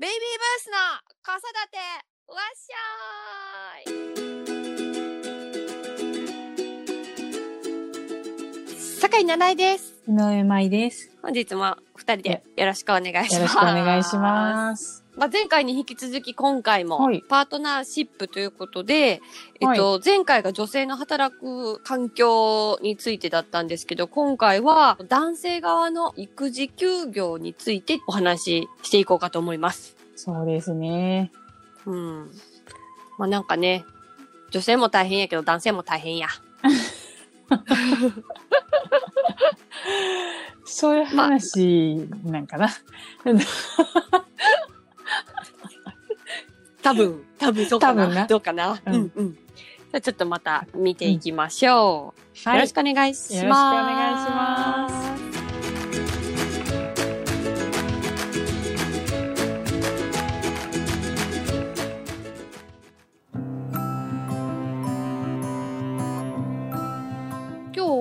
ベイビーブースの子育てわっしゃーい井七重です。井上舞です。本日も二人でよろしくお願いします。よろしくお願いします。まあ、前回に引き続き今回もはいパートナーシップということで、はいえっと、前回が女性の働く環境についてだったんですけど、今回は男性側の育児休業についてお話ししていこうかと思います。そうですね。うん。まあなんかね、女性も大変やけど男性も大変や。そういう話なんかな。多分、多分そうかな。多分などうかな。ううんんうん。じゃあちょっとまた見ていきましょう。よろしくお願いします。よろしくお願いします。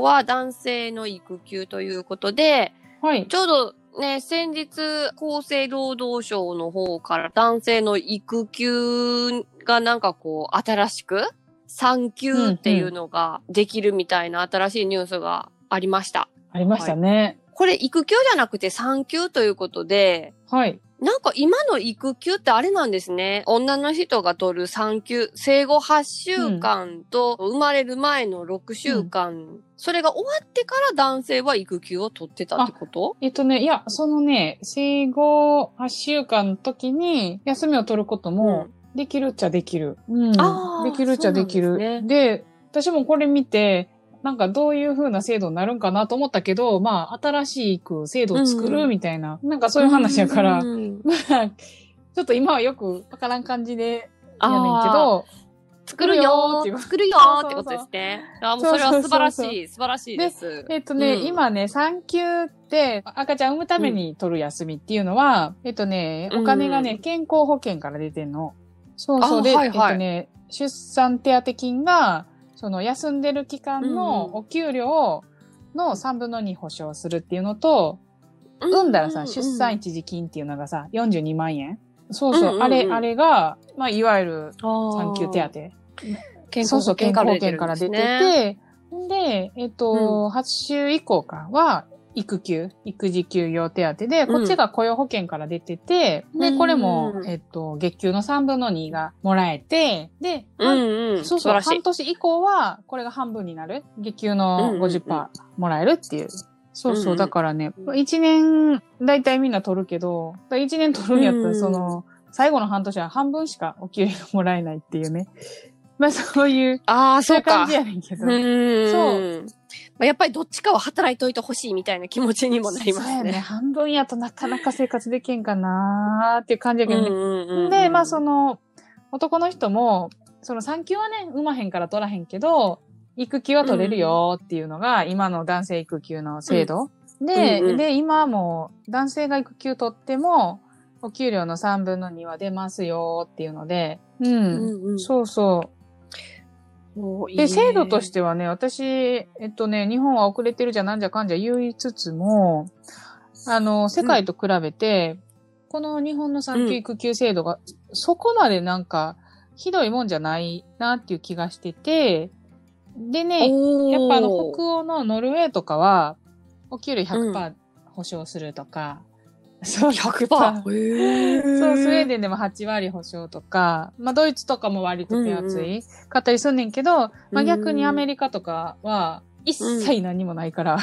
は男性の育休ということで、はい。ちょうどね、先日、厚生労働省の方から男性の育休がなんかこう、新しく、産休っていうのができるみたいな新しいニュースがありました。ありましたね。これ育休じゃなくて産休ということで、はい。なんか今の育休ってあれなんですね。女の人が取る産休、生後8週間と生まれる前の6週間、それが終わってから男性は育休を取ってたってこと？えっとね、いや、そのね、生後8週間の時に休みを取ることもできるっちゃできる。うん。あーできるっちゃできる。そうなんで私もこれ見て、なんかどういう風な制度になるんかなと思ったけど、まあ、新しく制度を作るみたいな、なんかそういう話やから、うんまあ、ちょっと今はよくわからん感じでやねんけあど、作るよーっていう。作るよーってこと。ですね。あもうそれは素晴らしい、素晴らしいです。えっとね、うん。今ね、産休って赤ちゃん産むために取る休みっていうのは、えっとね、お金がね、うん健康保険から出てんの。そうそう。で、あはいはい。えっとね、出産手当金が、その休んでる期間うんのお給料の3分の2保証するっていうのと、産んだらさ、出産一時金っていうのがさ、42万円。そうそう、うんうんうん。あれ、あれが、まあ、いわゆる産産休手当。そうそう、健険康保から出険から。出てて、で、えっと、8週以降かは、育休、育児休業手当で、こっちが雇用保険から出てて、で、うんこれもう、んえっと、月給の3分の2がもらえて、で、うんうん。そうそう、半。年以降は、これが半分になる。月給のうんうんうん50%もらえるっていう。そうそう、だからね、1年、だいたいみんな取るけど、1年取るんやったら、その、最後の半年は半分しかお給料もらえないっていうね。まあそういう、ああ、そううかそいう感じ。やねんけど。う。そうまあ、やっぱりどっちかは働いといてほしいみたいな気持ちにもなりますそうやね。ね。半分やとなかなか生活できんかなーっていう感じやけどね。うんうんうんで、まあその、男の人も、その産休はね、産まへんから取らへんけど、育休は取れるよっていうのが、今の男性育休の制度。で、うんうんで、今も男性が育休取っても、お給料の3分の2は出ますよっていうので、うん。うんうんそうそう。で、制度としてはね、私、えっとね、日本は遅れてるじゃなんじゃかんじゃ言いつつも、あの、世界と比べて、この日本の産休育休制度が、そこまでなんか、ひどいもんじゃないなっていう気がしてて、でね、やっぱあの、北欧のノルウェーとかは、お給料100%保証するとか、そう、100%。へー。そう、スウェーデンでも8割保証とか、まあドイツとかも割と手厚い。かったりすんねんけど、まあ逆にアメリカとかは一切何もないから、あ、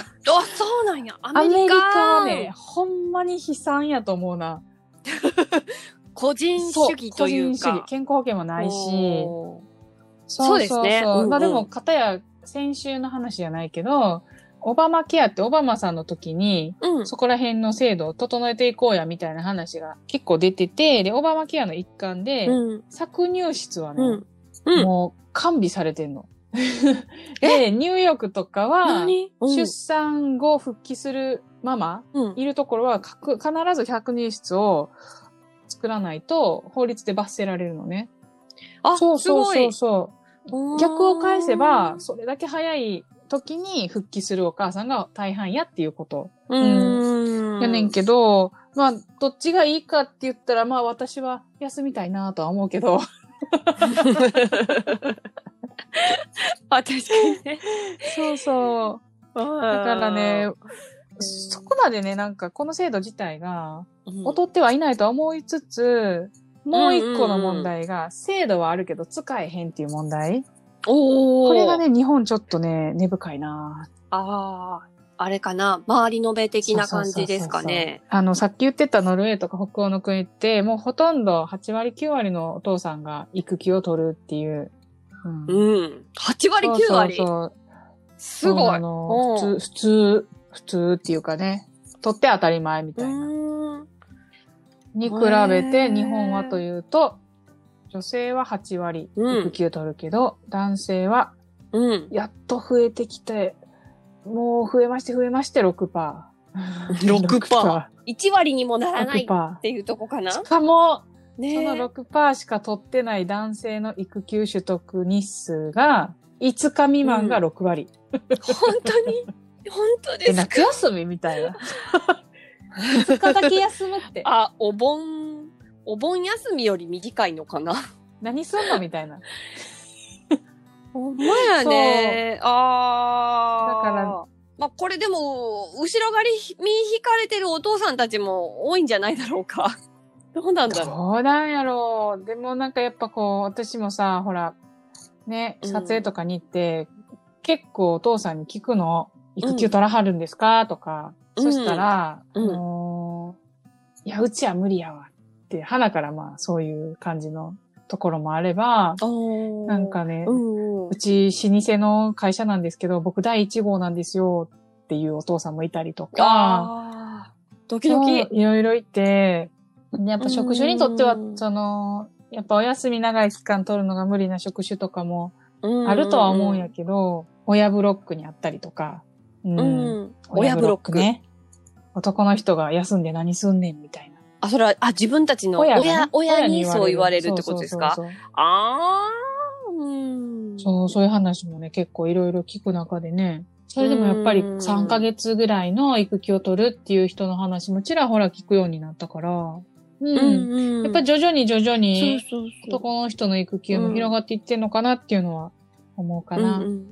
そうなんや。アメリカ。アメリカはね、ほんまに悲惨やと思うな。個人主義という個人主義。か。健康保険もないし、おー。そうですねそううんうん。まあでも、片や先週の話じゃないけど、オバマケアってオバマさんの時に、うん。そこら辺の制度を整えていこうやみたいな話が結構出てて、で、オバマケアの一環で、うん。搾乳室はね、うん。うん。もう完備されてんの。で、ニューヨークとかは、出産後復帰するママうん。いるところは必ず100乳室を作らないと法律で罰せられるのね。あ、そうそうそう。そう。逆を返せば、それだけ早い時に復帰するお母さんが大半やっていうこと。うーん。やねんけど、まあ、どっちがいいかって言ったら、まあ私は休みたいなとは思うけど。あ、確かにね。そうそう。だからね、そこまでね、なんかこの制度自体がうん、劣ってはいないとは思いつつ、もう一個の問題が、制度はあるけど使えへんっていう問題。おーこれがね、日本ちょっとね、根深いなああ、あれかな。周りのべ的な感じですかね。あの、さっき言ってたノルウェーとか北欧の国って、もうほとんど8割9割のお父さんが育休を取るっていう。うんうん。8割、9割。そうそうそうすごい。普通、普通、普通っていうかね、取って当たり前みうたいな。に比べへて、ー日本はというと、女性は8割うん育休取るけど、男性はうん。やっと増えてきて、もう増えまして増えまして6%。6%。1割にもならないっ6%。ていうとこかな？しかも、ねその6%しか取ってない男性の育休取得日数が、5日未満が6割。本当に？本当で、ですか？夏休みみたいな。2日だけ休むって。あ、お盆、お盆休みより短いのかな？何すんのみたいな。ほんまやね。ああ。だから、まあこれでも、後ろ狩り見引かれてるお父さんたちも多いんじゃないだろうか。どうなんだろどうなんやろう。でもなんかやっぱこう、私もさ、ほら、ね、うん撮影とかに行って、結構お父さんに聞くの、育休取らはるんですか？とか、うんそしたら、うんあのーいや、うちは無理やわって、花からまあそういう感じのところもあれば、う。なんかね、うんうんう。ち老舗の会社なんですけど、僕第一号なんですよっていうお父さんもいたりとか。ドキドキ。いろいろいて、でやっぱ職種にとってはう、んその、やっぱお休み長い期間取るのが無理な職種とかもああるとは思うんやけど、親ブロックにあったりとか、うんうん。親ブロック。ね。男の人が休んで何すんねんみたいな。あ、それは、あ、自分たちの親、がね親にそう言われるってことですかそうそうそうああ。うん。そう、そういう話もね、結構いろいろ聞く中でね。それでもやっぱりうん3ヶ月ぐらいの育休を取るっていう人の話もちらほら聞くようになったから、うん。うん。やっぱ徐々に徐々に。男の人の育休も広がっていってんのかなっていうのは思うかな。うんうん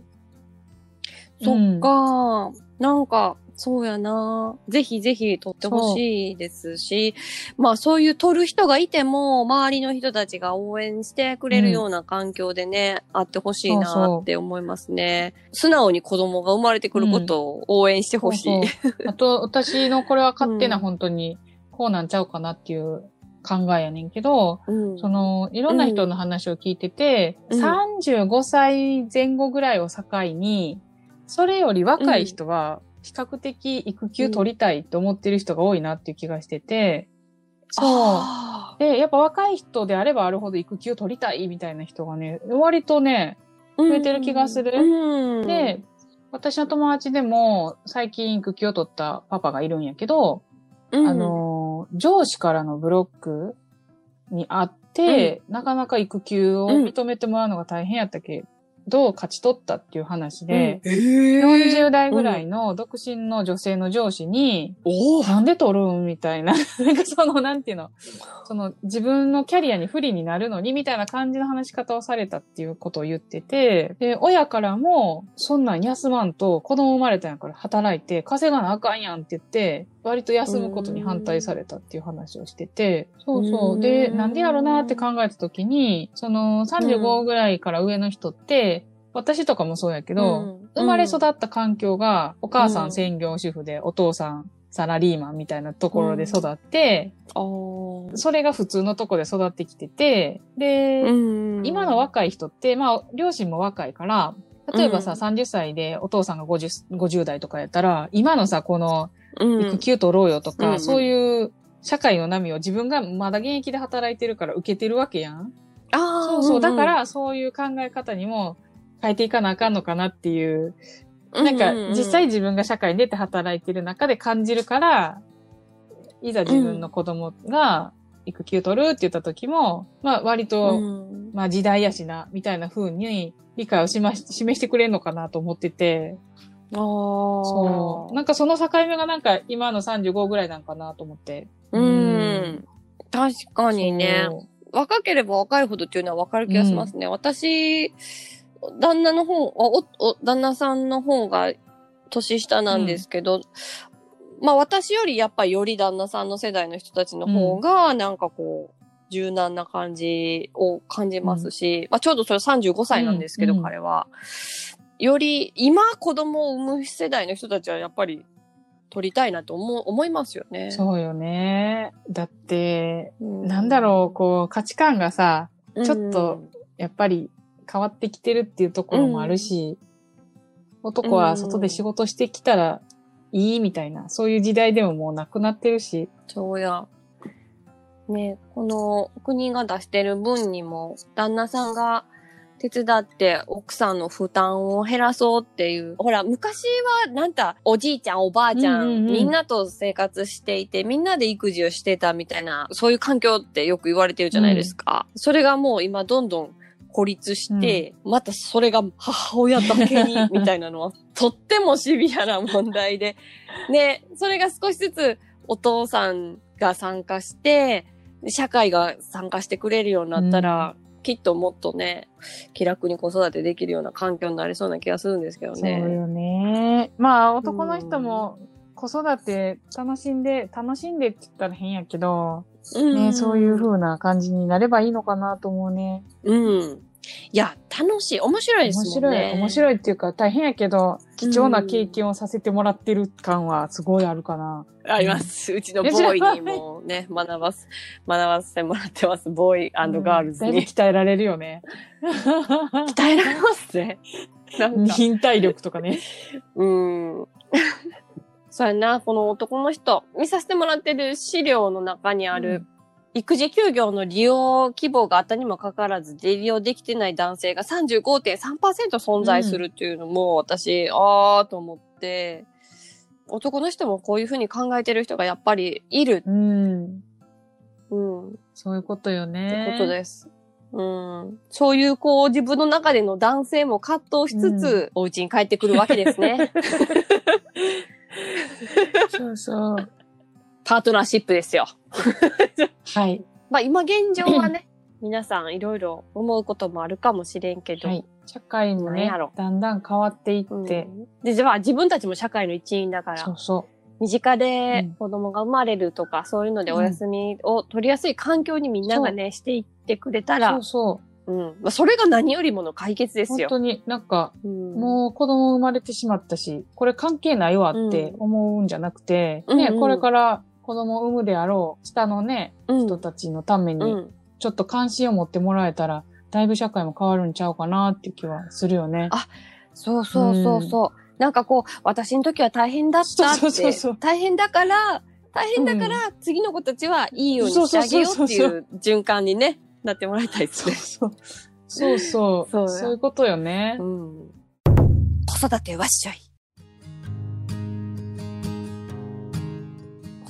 そっか、なんか、そうやな。ぜひぜひ取ってほしいですし、まあそういう取る人がいても、周りの人たちが応援してくれるような環境でね、あってほしいなって思いますね。素直に子供が生まれてくることを応援してほしい。そうそう。あと、私のこれは勝手なうん。本当にこうなんちゃうかなっていう考えやねんけど、うん。その、いろんな人の話を聞いてて、うん。35歳前後ぐらいを境に、それより若い人は、比較的育休取りたいって思ってる人が多いなっていう気がしてて、そう。あで、やっぱ若い人であればあるほど育休取りたいみたいな人がね、割とね、ー増えてる気がする。うん。で、私の友達でも最近育休を取ったパパがいるんやけど、うん。あの、上司からのブロックにあって、なかなか育休を認めてもらうのが大変やったけど、勝ち取ったっていう話で、うん、えー。40代ぐらいの独身の女性の上司に、おー。なんで取るんみたいな。なんかその、なんていうの、その自分のキャリアに不利になるのに、みたいな感じの話し方をされたっていうことを言ってて、で、親からも、そんなん休まんと子供生まれたんやから働いて稼がなあかんやんって言って、割と休むことに反対されたっていう話をしてて、そうそう。う。ん。で、なんでやろなって考えたときに、その35ぐらいから上の人って、私とかもそうやけど、うん。生まれ育った環境が、お母さん専業主婦で、お父さんサラリーマンみたいなところで育って、あー。それが普通のとこで育ってきてて、で、うん。今の若い人って、まあ、両親も若いから、例えばさ、うん。30歳でお父さんが 50, 50代とかやったら、今のさ、このうん育休取ろうよとか、うんそういう社会の波を自分がまだ現役で働いてるから受けてるわけやん。あーそうそう。んん。だから、そういう考え方にも変えていかなあかんのかなっていう。なんか、実際自分が社会に出て働いてる中で感じるから、いざ自分の子供が育休取るって言った時も、まあ割うと、ん。まあ時代やしな、みたいな風に理解をしまし示してくれるのかなと思ってて、そう。なんかその境目がなんか今の35ぐらいなんかなと思って。うん。確かにね。若ければ若いほどっていうのは分かる気がしますね。私、旦那の方、お、お、旦那さんの方が年下なんですけど、まあ私よりやっぱりより旦那さんの世代の人たちの方が、なんかこう、柔軟な感じを感じますし、まあちょうどそれ35歳なんですけど、うん彼は。より、今子供を産む世代の人たちはやっぱり取りたいなと思う、思いますよね。そうよね。だって、うんなんだろう、こう、価値観がさ、うんちょっとやっぱり変わってきてるっていうところもあるし、男は外で仕事してきたらいいみたいな、そういう時代でももうなくなってるし、そうや。ね、この国が出してる分にも、旦那さんが手伝って奥さんの負担を減らそうっていう。ほら、昔はなんだ、おじいちゃん、おばあちゃん、うんうんうん。みんなと生活していて、みんなで育児をしてたみたいな、そういう環境ってよく言われてるじゃないですか。それがもう今どんどん孤立して、またそれが母親だけに、みたいなのは、とってもシビアな問題で、ね、それが少しずつお父さんが参加して、社会が参加してくれるようになったら、きっともっとね、気楽に子育てできるような環境になりそうな気がするんですけどそうね。よね。まあ男の人も子育て楽しんで、楽しんでって言ったら変やけど、うんね、そういう風な感じになればいいのかなと思うね。うん。いや、楽しい。面白いですもん面白い、ね。面白いっていうか大変やけど、貴重な経験をさせてもらってる感はすごいあるかな。あります。うちのボーイにもね、学ばす、学ばせてもらってます。ボーイガールズに。鍛えられるよね。鍛えられますね。なんか。忍耐力とかね。うん。そうやな、この男の人、見させてもらってる資料の中にある、育児休業の利用希望があったにもかかわらず、利用できてない男性が35.3%存在するっていうのも、私、あーと思って、男の人もこういうふうに考えてる人がやっぱりいる。うん。うん。っそういうことよてね。ことです。うん。そういう、こう、自分の中での男性も葛藤しつつ、お家に帰ってくるわけですね。そうそう。パートナーシップですよ。はい。まあ今現状はね、皆さんいろいろ思うこともあるかもしれんけど、はい。社会もねだんだん変わっていって、うんで、じゃあ自分たちも社会の一員だから、そうそ身近うでん子供が生まれるとか、そういうのでお休みを取りやすい環境にみんながね、していってくれたう。ら、そうそう。うん。まあそれが何よりもの解決ですよ。本当になんか、うんもう子供生まれてしまったし、これ関係ないわって思うんじゃなくて、ね、うんうんこれから子供を産むであろう下のね、うん人たちのために、うん。ちょっと関心を持ってもらえたら、だいぶ社会も変わるんちゃうかなって気はするよね。そうそうそうそう。なんかこう、私の時は大変だったって。そうそうそうそう大変だから、大変だから、次の子たちはいいようにしてあげようっていう循環にね、なってもらいたいですそうね。そう。そうそう。そうやそういうことよね。うん。子育てわっしょい。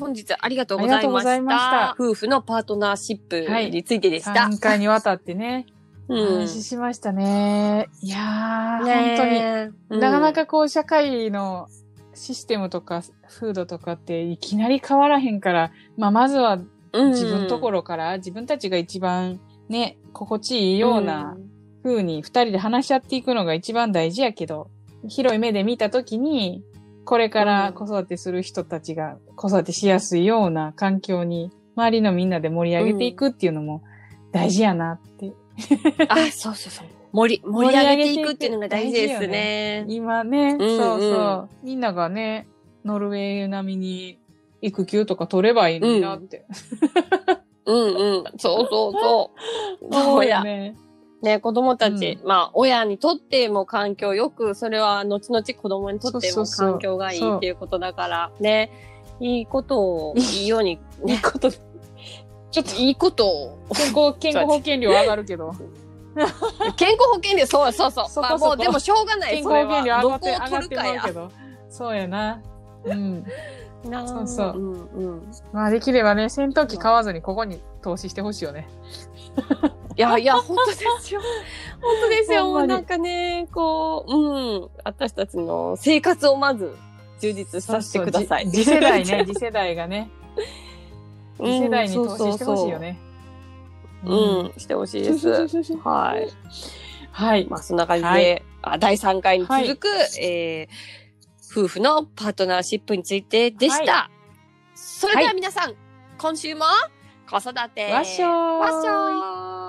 本日ありがとうございました。ありがとうございました夫婦のパートナーシップについてでした。3回にわたってね、うん話しましたね。いやー、ね本当に。えなかなかこう、社会のシステムとか、風土とかっていきなり変わらへんから、まあ、まずはうん自分のところから、自分たちが一番ね、心地いいような風に二人で話し合っていくのが一番大事やけど、広い目で見たときに、これから子育てする人たちが子育てしやすいような環境に、周りのみんなで盛り上げていくっていうのも大事やなって。あ、そうそうそう。盛り、盛り上げていくっていうのが大事ですね。今ね、うんうんそうそう。みんながね、ノルウェー並みに育休とか取ればいいのになって。うんうん。そうそうそう。思そうや。よね。ね、子供たち、まあ、親にとっても環境よく、それは後々子供にとっても環境がいいっていうことだから、ね、いいことを、いいように、ね、こと、ちょっといいことを、健康、健康保険料上がるけど。健康保険料、そうそうそう。そこそこまあもう、でもしょうがない、健。康保険料上どこをがって、上が取るかやってまうけ。ど。そうやな。うん。そうそううんうん。まあできればね、戦闘機買わずにここに投資してほしいよね。いやいや、本当ですよ。本当ですよ。なんかね、こう、うん。私たちの生活をまず充実させてください。次世代ね、次世代がね。次世代に投資してほしいよね。うん、してほしいです。はい。はい。まあ、そんな感じで、はいあ第3回に続く、えー夫婦のパートナーシップについてでした。それでは皆さん、今週も子育て、わっしょーい。わっしょーい